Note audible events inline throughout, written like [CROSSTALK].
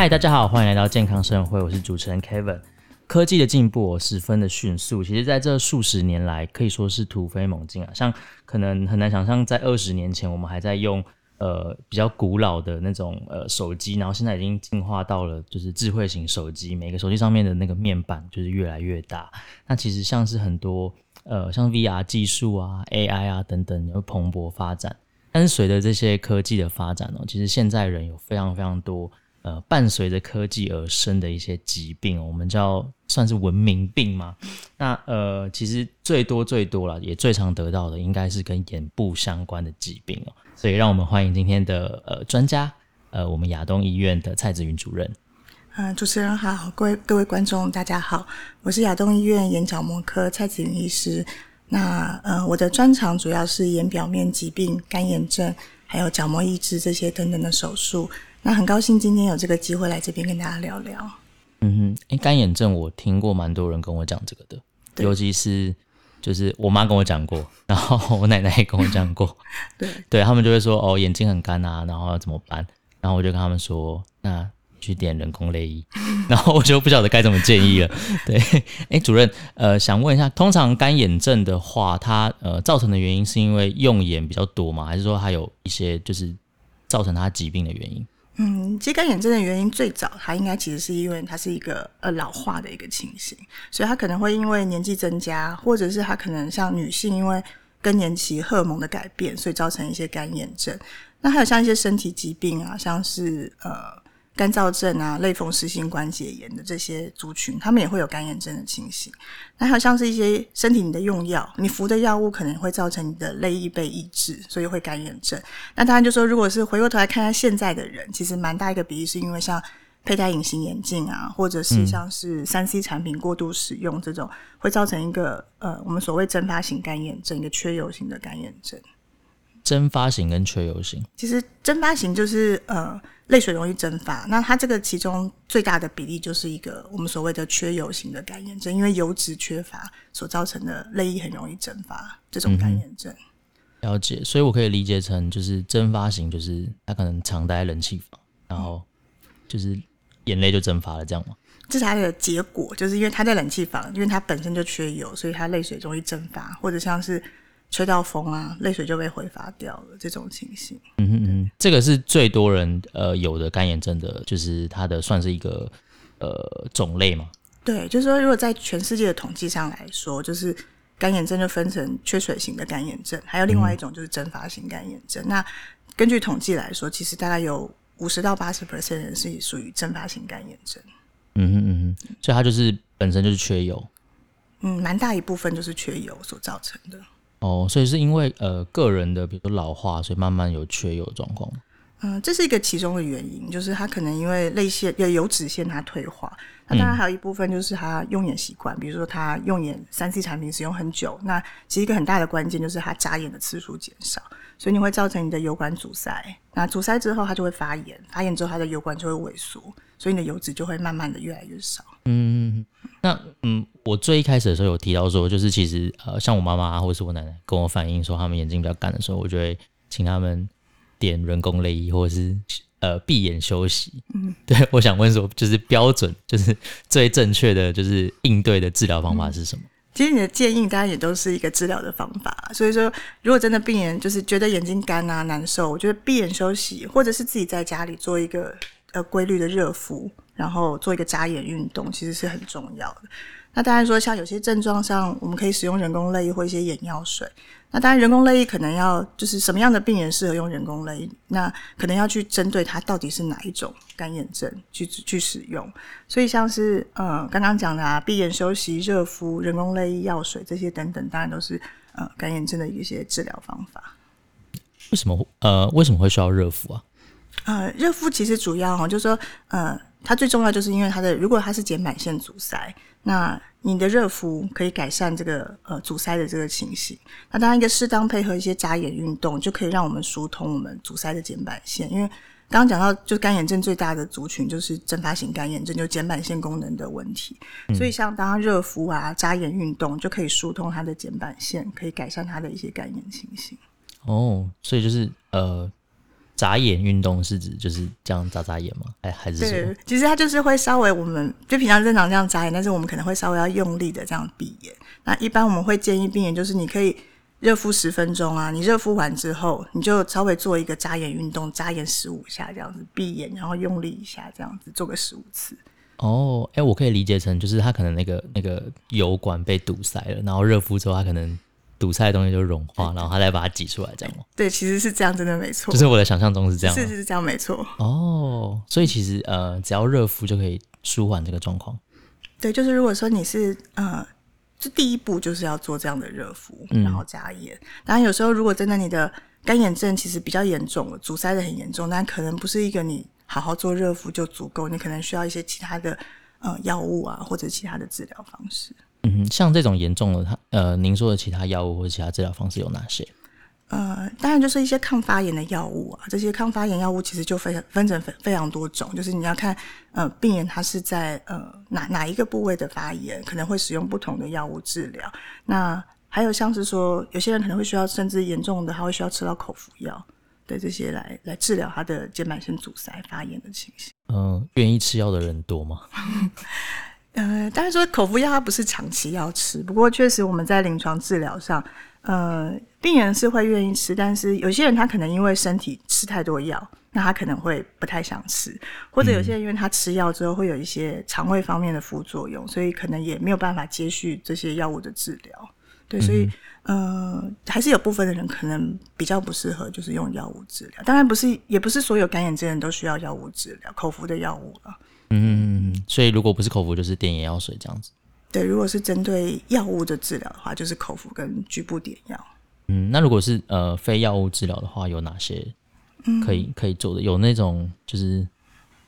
嗨，大家好，欢迎来到健康生活会，我是主持人 Kevin。科技的进步十分的迅速，其实在这数十年来可以说是突飞猛进啊。像可能很难想象，在二十年前我们还在用呃比较古老的那种呃手机，然后现在已经进化到了就是智慧型手机，每个手机上面的那个面板就是越来越大。那其实像是很多呃像 VR 技术啊、AI 啊等等有蓬勃发展。但是随着这些科技的发展哦，其实现在人有非常非常多。呃，伴随着科技而生的一些疾病，我们叫算是文明病嘛？[LAUGHS] 那呃，其实最多最多了，也最常得到的，应该是跟眼部相关的疾病哦。所以，让我们欢迎今天的呃专家，呃，我们亚东医院的蔡子云主任。嗯、呃，主持人好，各位各位观众大家好，我是亚东医院眼角膜科蔡子云医师。那呃，我的专长主要是眼表面疾病、干眼症，还有角膜移植这些等等的手术。那很高兴今天有这个机会来这边跟大家聊聊。嗯哼，哎、欸，干眼症我听过蛮多人跟我讲这个的，尤其是就是我妈跟我讲过，然后我奶奶也跟我讲过。[LAUGHS] 对，对他们就会说哦，眼睛很干啊，然后要怎么办？然后我就跟他们说，那去点人工泪衣。[LAUGHS] 然后我就不晓得该怎么建议了。[LAUGHS] 对，哎、欸，主任，呃，想问一下，通常干眼症的话，它呃造成的原因是因为用眼比较多吗？还是说它有一些就是造成它疾病的原因？嗯，其实干眼症的原因最早，它应该其实是因为它是一个呃老化的一个情形，所以它可能会因为年纪增加，或者是它可能像女性因为更年期荷尔蒙的改变，所以造成一些干眼症。那还有像一些身体疾病啊，像是呃。干燥症啊，类风湿性关节炎的这些族群，他们也会有干眼症的情形。那还有像是一些身体你的用药，你服的药物可能会造成你的泪液被抑制，所以会干眼症。那当然就说，如果是回过头来看看现在的人，其实蛮大一个比例是因为像佩戴隐形眼镜啊，或者是像是三 C 产品过度使用这种，嗯、会造成一个呃我们所谓蒸发型干眼症，一个缺油型的干眼症。蒸发型跟缺油型，其实蒸发型就是呃泪水容易蒸发，那它这个其中最大的比例就是一个我们所谓的缺油型的干眼症，因为油脂缺乏所造成的泪液很容易蒸发这种干眼症。嗯。了解，所以我可以理解成就是蒸发型，就是它可能常待在冷气房，然后就是眼泪就蒸发了，这样吗？这是它的结果，就是因为它在冷气房，因为它本身就缺油，所以它泪水容易蒸发，或者像是。吹到风啊，泪水就被挥发掉了。这种情形，嗯哼嗯，这个是最多人呃有的干眼症的，就是它的算是一个呃种类嘛。对，就是说，如果在全世界的统计上来说，就是干眼症就分成缺水型的干眼症，还有另外一种就是蒸发型干眼症。嗯、那根据统计来说，其实大概有五十到八十 percent 人是属于蒸发型干眼症。嗯哼嗯哼，所以它就是本身就是缺油。嗯，蛮大一部分就是缺油所造成的。哦，所以是因为呃个人的，比如说老化，所以慢慢有缺油状况。嗯，这是一个其中的原因，就是他可能因为泪腺有油脂腺它退化。那当然还有一部分就是他用眼习惯，比如说他用眼三 C 产品使用很久，那其实一个很大的关键就是他眨眼的次数减少，所以你会造成你的油管阻塞。那阻塞之后，它就会发炎，发炎之后它的油管就会萎缩，所以你的油脂就会慢慢的越来越少。嗯，那嗯，我最一开始的时候有提到说，就是其实呃，像我妈妈或者是我奶奶跟我反映说，他们眼睛比较干的时候，我就会请他们点人工泪液或者是呃闭眼休息。嗯，对，我想问说，就是标准，就是最正确的就是应对的治疗方法是什么？嗯其实你的建议当然也都是一个治疗的方法，所以说如果真的病人就是觉得眼睛干啊难受，我觉得闭眼休息，或者是自己在家里做一个呃规律的热敷，然后做一个眨眼运动，其实是很重要的。那当然说像有些症状上，我们可以使用人工泪液或一些眼药水。那当然，人工泪液可能要就是什么样的病人适合用人工泪液？那可能要去针对他到底是哪一种干眼症去去使用。所以像是呃刚刚讲的啊，闭眼休息、热敷、人工泪液、药水这些等等，当然都是呃干眼症的一些治疗方法。为什么呃为什么会需要热敷啊？呃，热敷其实主要哈，就是说呃。它最重要就是因为它的，如果它是睑板腺阻塞，那你的热敷可以改善这个呃阻塞的这个情形。那当然一个适当配合一些眨眼运动，就可以让我们疏通我们阻塞的睑板腺。因为刚刚讲到，就干眼症最大的族群就是蒸发型干眼症，就睑板腺功能的问题。嗯、所以像当热敷啊、眨眼运动，就可以疏通它的睑板腺，可以改善它的一些干眼情形。哦，所以就是呃。眨眼运动是指就是这样眨眨眼吗？哎，还是对，其实它就是会稍微我们就平常正常这样眨眼，但是我们可能会稍微要用力的这样闭眼。那一般我们会建议病人就是你可以热敷十分钟啊，你热敷完之后，你就稍微做一个眨眼运动，眨眼十五下这样子，闭眼然后用力一下这样子，做个十五次。哦，哎，我可以理解成就是他可能那个那个油管被堵塞了，然后热敷之后他可能。堵塞的东西就融化，然后他再把它挤出来，这样吗？对，其实是这样，真的没错。就是我的想象中是这样，是是这样，没错。哦，所以其实呃，只要热敷就可以舒缓这个状况。对，就是如果说你是呃，这第一步就是要做这样的热敷，然后加盐。嗯、当然，有时候如果真的你的干眼症其实比较严重了，阻塞的很严重，但可能不是一个你好好做热敷就足够，你可能需要一些其他的呃药物啊，或者其他的治疗方式。嗯，像这种严重的，它呃，您说的其他药物或者其他治疗方式有哪些？呃，当然就是一些抗发炎的药物啊。这些抗发炎药物其实就非常分成非非常多种，就是你要看呃病人他是在呃哪哪一个部位的发炎，可能会使用不同的药物治疗。那还有像是说，有些人可能会需要，甚至严重的，他会需要吃到口服药，对这些来来治疗他的肩膀性阻塞发炎的情形。嗯、呃，愿意吃药的人多吗？呃，当然说口服药它不是长期要吃，不过确实我们在临床治疗上，呃，病人是会愿意吃，但是有些人他可能因为身体吃太多药，那他可能会不太想吃，或者有些人因为他吃药之后会有一些肠胃方面的副作用，所以可能也没有办法接续这些药物的治疗。对，所以呃，还是有部分的人可能比较不适合就是用药物治疗。当然不是，也不是所有干眼症人都需要药物治疗，口服的药物了。嗯，所以如果不是口服，就是点眼药水这样子。对，如果是针对药物的治疗的话，就是口服跟局部点药。嗯，那如果是呃非药物治疗的话，有哪些可以、嗯、可以做的？有那种就是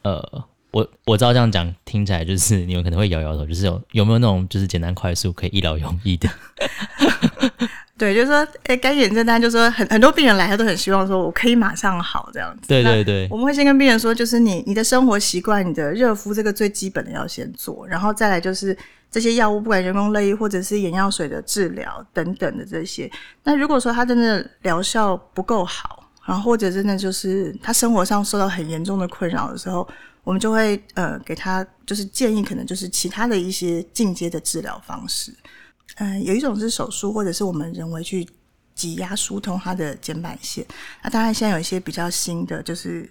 呃，我我知道这样讲听起来就是你们可能会摇摇头，就是有有没有那种就是简单快速可以一劳永逸的？[LAUGHS] 对，就是说，哎，干眼症，大家就说很很多病人来，他都很希望说，我可以马上好这样子。对对对，我们会先跟病人说，就是你你的生活习惯，你的热敷这个最基本的要先做，然后再来就是这些药物，不管人工泪液或者是眼药水的治疗等等的这些。那如果说他真的疗效不够好，然后或者真的就是他生活上受到很严重的困扰的时候，我们就会呃给他就是建议，可能就是其他的一些进阶的治疗方式。嗯，有一种是手术，或者是我们人为去挤压疏通它的肩膀腺。那当然，现在有一些比较新的，就是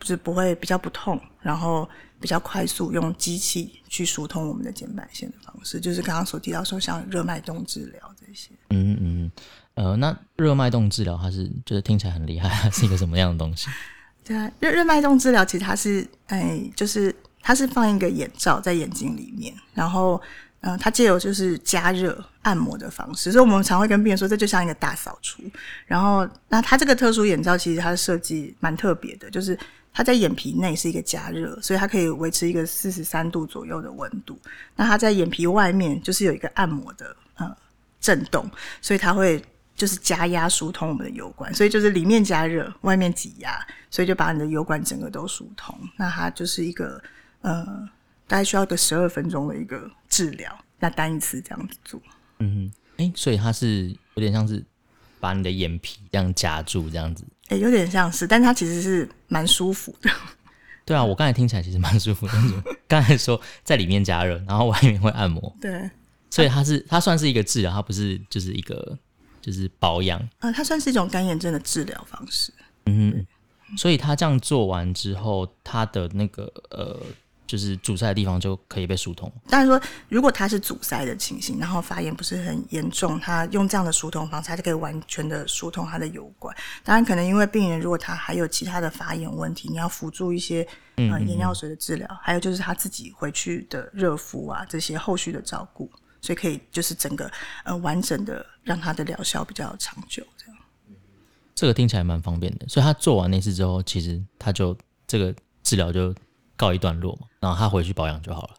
就是不会比较不痛，然后比较快速用机器去疏通我们的肩膀腺的方式，就是刚刚所提到说像热脉动治疗这些。嗯嗯，呃，那热脉动治疗它是就是听起来很厉害，它是一个什么样的东西？[LAUGHS] 对啊，热热脉动治疗其实它是哎，就是它是放一个眼罩在眼睛里面，然后。嗯，它借由就是加热按摩的方式，所以我们常会跟病人说，这就像一个大扫除。然后，那它这个特殊眼罩其实它的设计蛮特别的，就是它在眼皮内是一个加热，所以它可以维持一个四十三度左右的温度。那它在眼皮外面就是有一个按摩的呃震动，所以它会就是加压疏通我们的油管，所以就是里面加热，外面挤压，所以就把你的油管整个都疏通。那它就是一个呃。大概需要个十二分钟的一个治疗，那单一次这样子做。嗯，哎、欸，所以它是有点像是把你的眼皮这样夹住这样子。哎、欸，有点像是，但它其实是蛮舒服的。对啊，我刚才听起来其实蛮舒服的。刚才说在里面加热，然后外面会按摩。[LAUGHS] 对，所以它是它算是一个治疗，它不是就是一个就是保养。啊、呃，它算是一种干眼症的治疗方式。嗯，所以他这样做完之后，他的那个呃。就是阻塞的地方就可以被疏通。但是说，如果它是阻塞的情形，然后发炎不是很严重，它用这样的疏通方式，它就可以完全的疏通它的油管。当然，可能因为病人如果他还有其他的发炎问题，你要辅助一些呃眼药水的治疗，还有就是他自己回去的热敷啊这些后续的照顾，所以可以就是整个呃完整的让他的疗效比较长久。这样，这个听起来蛮方便的。所以他做完那次之后，其实他就这个治疗就。告一段落嘛，然后他回去保养就好了。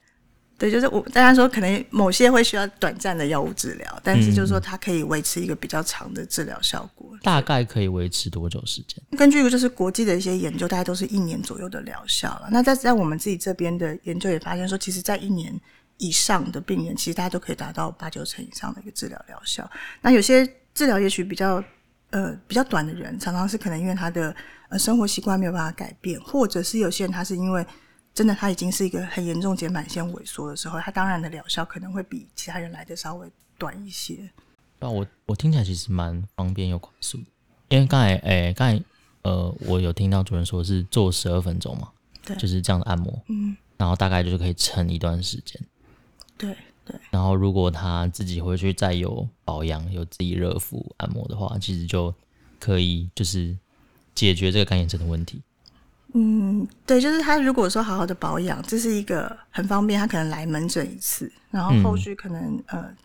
对，就是我大家说，可能某些会需要短暂的药物治疗，但是就是说，它可以维持一个比较长的治疗效果。嗯、大概可以维持多久时间？根据就是国际的一些研究，大概都是一年左右的疗效了。那在在我们自己这边的研究也发现说，其实，在一年以上的病人，其实大家都可以达到八九成以上的一个治疗疗效。那有些治疗也许比较呃比较短的人，常常是可能因为他的呃生活习惯没有办法改变，或者是有些人他是因为真的他已经是一个很严重睑板腺萎缩的时候，他当然的疗效可能会比其他人来的稍微短一些。那我我听起来其实蛮方便又快速的，因为刚才诶刚才呃我有听到主任说是做十二分钟嘛，对，就是这样的按摩，嗯，然后大概就是可以撑一段时间，对。对，然后如果他自己回去再有保养，有自己热敷按摩的话，其实就可以就是解决这个干眼症的问题。嗯，对，就是他如果说好好的保养，这是一个很方便，他可能来门诊一次，然后后续可能、嗯、呃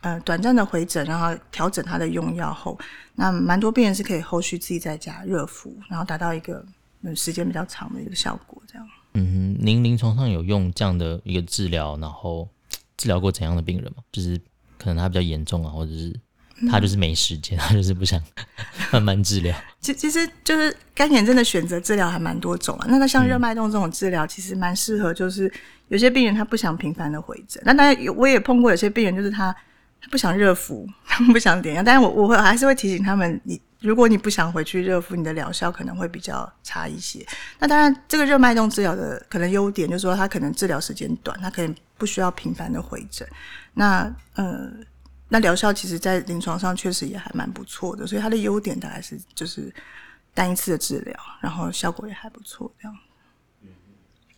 呃短暂的回诊，然后调整他的用药后，那蛮多病人是可以后续自己在家热敷，然后达到一个嗯时间比较长的一个效果，这样。嗯哼，您临床上有用这样的一个治疗，然后。治疗过怎样的病人吗？就是可能他比较严重啊，或者是他就是没时间，嗯、他就是不想 [LAUGHS] 慢慢治疗。其其实就是干眼症的选择治疗还蛮多种啊。那他像热脉动这种治疗，其实蛮适合，就是有些病人他不想频繁的回诊。那当然，我也碰过有些病人，就是他他不想热敷，[LAUGHS] 他们不想点药。但是我我会还是会提醒他们，你如果你不想回去热敷，你的疗效可能会比较差一些。那当然，这个热脉动治疗的可能优点就是说，它可能治疗时间短，它可能。不需要频繁的回诊，那呃，那疗效其实在临床上确实也还蛮不错的，所以它的优点大概是就是单一次的治疗，然后效果也还不错这样。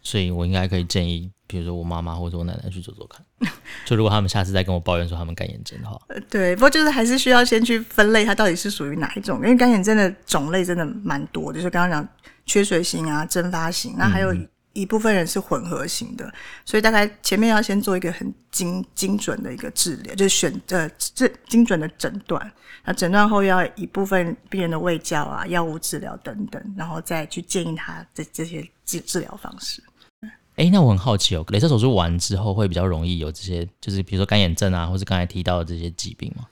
所以我应该可以建议，比如说我妈妈或者我奶奶去做做看，[LAUGHS] 就如果他们下次再跟我抱怨说他们干眼症的话，呃，对，不过就是还是需要先去分类它到底是属于哪一种，因为干眼症的种类真的蛮多的，就是刚刚讲缺水型啊、蒸发型，那还有。嗯一部分人是混合型的，所以大概前面要先做一个很精精准的一个治疗，就是选呃这精准的诊断。那诊断后要一部分病人的胃教啊、药物治疗等等，然后再去建议他这这些治治疗方式。哎、欸，那我很好奇哦，镭射手术完之后会比较容易有这些，就是比如说干眼症啊，或是刚才提到的这些疾病吗？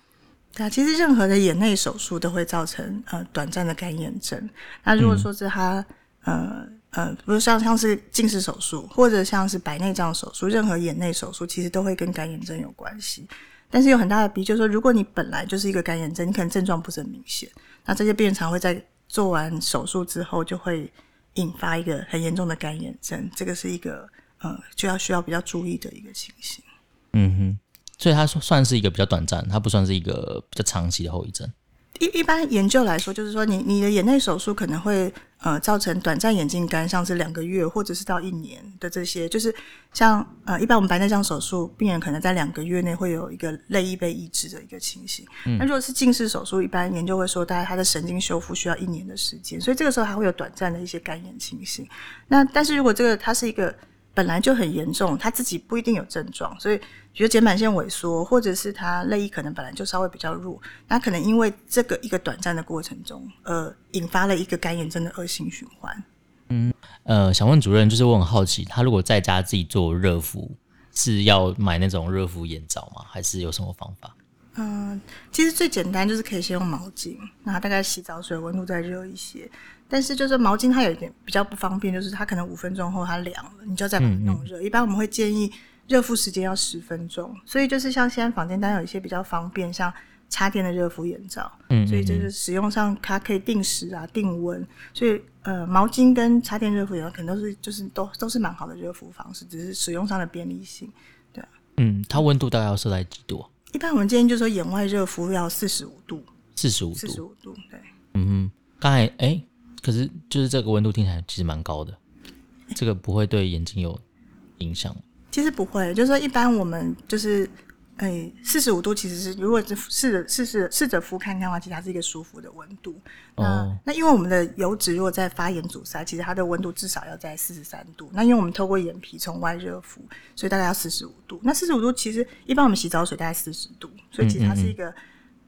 对啊，其实任何的眼内手术都会造成呃短暂的干眼症。那如果说是他、嗯、呃。呃，比如像像是近视手术，或者像是白内障手术，任何眼内手术其实都会跟干眼症有关系。但是有很大的比，就是说，如果你本来就是一个干眼症，你可能症状不是很明显，那这些病人常会在做完手术之后，就会引发一个很严重的干眼症。这个是一个呃，就要需要比较注意的一个情形。嗯哼，所以它算是一个比较短暂，它不算是一个比较长期的后遗症。一一般研究来说，就是说你你的眼内手术可能会呃造成短暂眼睛干，像是两个月或者是到一年的这些，就是像呃一般我们白内障手术，病人可能在两个月内会有一个泪液被抑制的一个情形。那、嗯、如果是近视手术，一般研究会说，大概他的神经修复需要一年的时间，所以这个时候还会有短暂的一些干眼情形。那但是如果这个它是一个本来就很严重，他自己不一定有症状，所以觉得睑板腺萎缩，或者是他泪液可能本来就稍微比较弱，那可能因为这个一个短暂的过程中，呃，引发了一个干眼症的恶性循环。嗯，呃，想问主任，就是我很好奇，他如果在家自己做热敷，是要买那种热敷眼罩吗？还是有什么方法？嗯、呃，其实最简单就是可以先用毛巾，那大概洗澡水温度再热一些。但是就是毛巾它有一点比较不方便，就是它可能五分钟后它凉了，你就要再把它弄热。嗯嗯。一般我们会建议热敷时间要十分钟，所以就是像现在房间当然有一些比较方便，像插电的热敷眼罩，所以就是使用上它可以定时啊定温，所以呃毛巾跟插电热敷眼罩可能都是就是都都是蛮好的热敷方式，只是使用上的便利性，对啊。嗯，它温度大概要设在几度？一般我们建议就是说眼外热敷要四十五度，四十五度，四十五度，对。嗯哼，刚才哎。欸可是，就是这个温度听起来其实蛮高的，这个不会对眼睛有影响？其实不会，就是说一般我们就是，哎，四十五度其实是如果是试着试试试着敷看看的话，其实它是一个舒服的温度。那、哦、那因为我们的油脂如果在发炎阻塞，其实它的温度至少要在四十三度。那因为我们透过眼皮从外热敷，所以大概要四十五度。那四十五度其实一般我们洗澡水大概四十度，所以其实它是一个。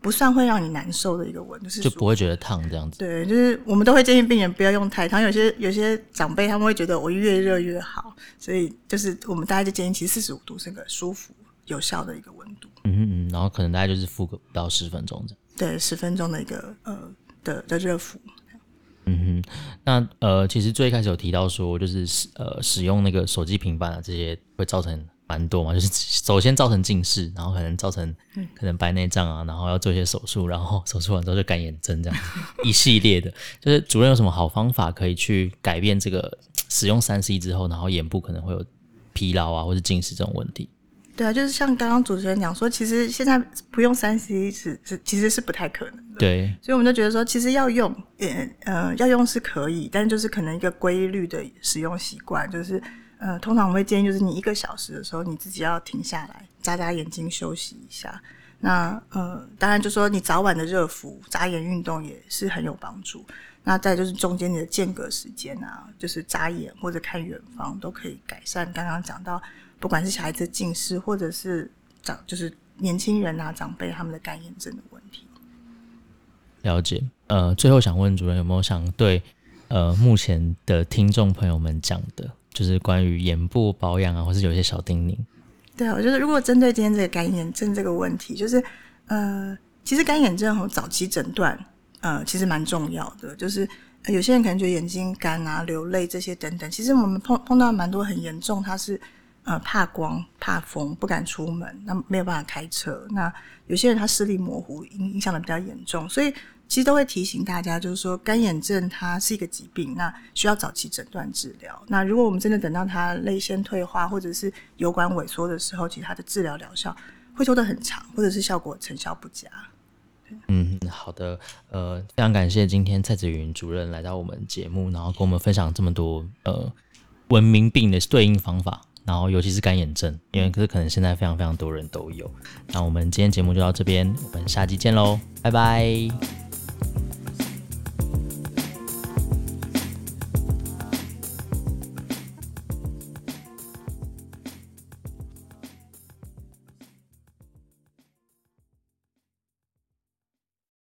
不算会让你难受的一个温度，就是就不会觉得烫这样子。对，就是我们都会建议病人不要用太烫，有些有些长辈他们会觉得我越热越好，所以就是我们大家就建议，其实四十五度是个舒服有效的一个温度。嗯嗯，然后可能大概就是敷个不到十分钟这样。对，十分钟的一个呃的的热敷。嗯哼，那呃其实最开始有提到说，就是使呃使用那个手机、平板啊这些会造成蛮多嘛，[LAUGHS] 就是首先造成近视，然后可能造成可能白内障啊，然后要做一些手术，然后手术完之后就干眼症这样 [LAUGHS] 一系列的。就是主任有什么好方法可以去改变这个使用三 C 之后，然后眼部可能会有疲劳啊，或者近视这种问题？对啊，就是像刚刚主持人讲说，其实现在不用三 C 是是其实是不太可能的。对，所以我们就觉得说，其实要用，呃呃，要用是可以，但是就是可能一个规律的使用习惯，就是。呃，通常我会建议，就是你一个小时的时候，你自己要停下来，眨眨眼睛休息一下。那呃，当然就说你早晚的热敷、眨眼运动也是很有帮助。那再就是中间你的间隔时间啊，就是眨眼或者看远方，都可以改善刚刚讲到，不管是小孩子近视，或者是长就是年轻人啊长辈他们的干眼症的问题。了解。呃，最后想问主任有没有想对呃目前的听众朋友们讲的？就是关于眼部保养啊，或是有些小叮咛。对啊，我觉得如果针对今天这个干眼症这个问题，就是呃，其实干眼症和早期诊断呃，其实蛮重要的。就是、呃、有些人可能觉得眼睛干啊、流泪这些等等，其实我们碰碰到蛮多很严重，它是呃怕光、怕风，不敢出门，那没有办法开车。那有些人他视力模糊，影影响的比较严重，所以。其实都会提醒大家，就是说干眼症它是一个疾病，那需要早期诊断治疗。那如果我们真的等到它泪腺退化或者是油管萎缩的时候，其实它的治疗疗效会拖得很长，或者是效果成效不佳。嗯，好的，呃，非常感谢今天蔡子云主任来到我们节目，然后跟我们分享这么多呃文明病的对应方法。然后，尤其是干眼症，因为这可能现在非常非常多人都有。那我们今天节目就到这边，我们下期见喽，拜拜。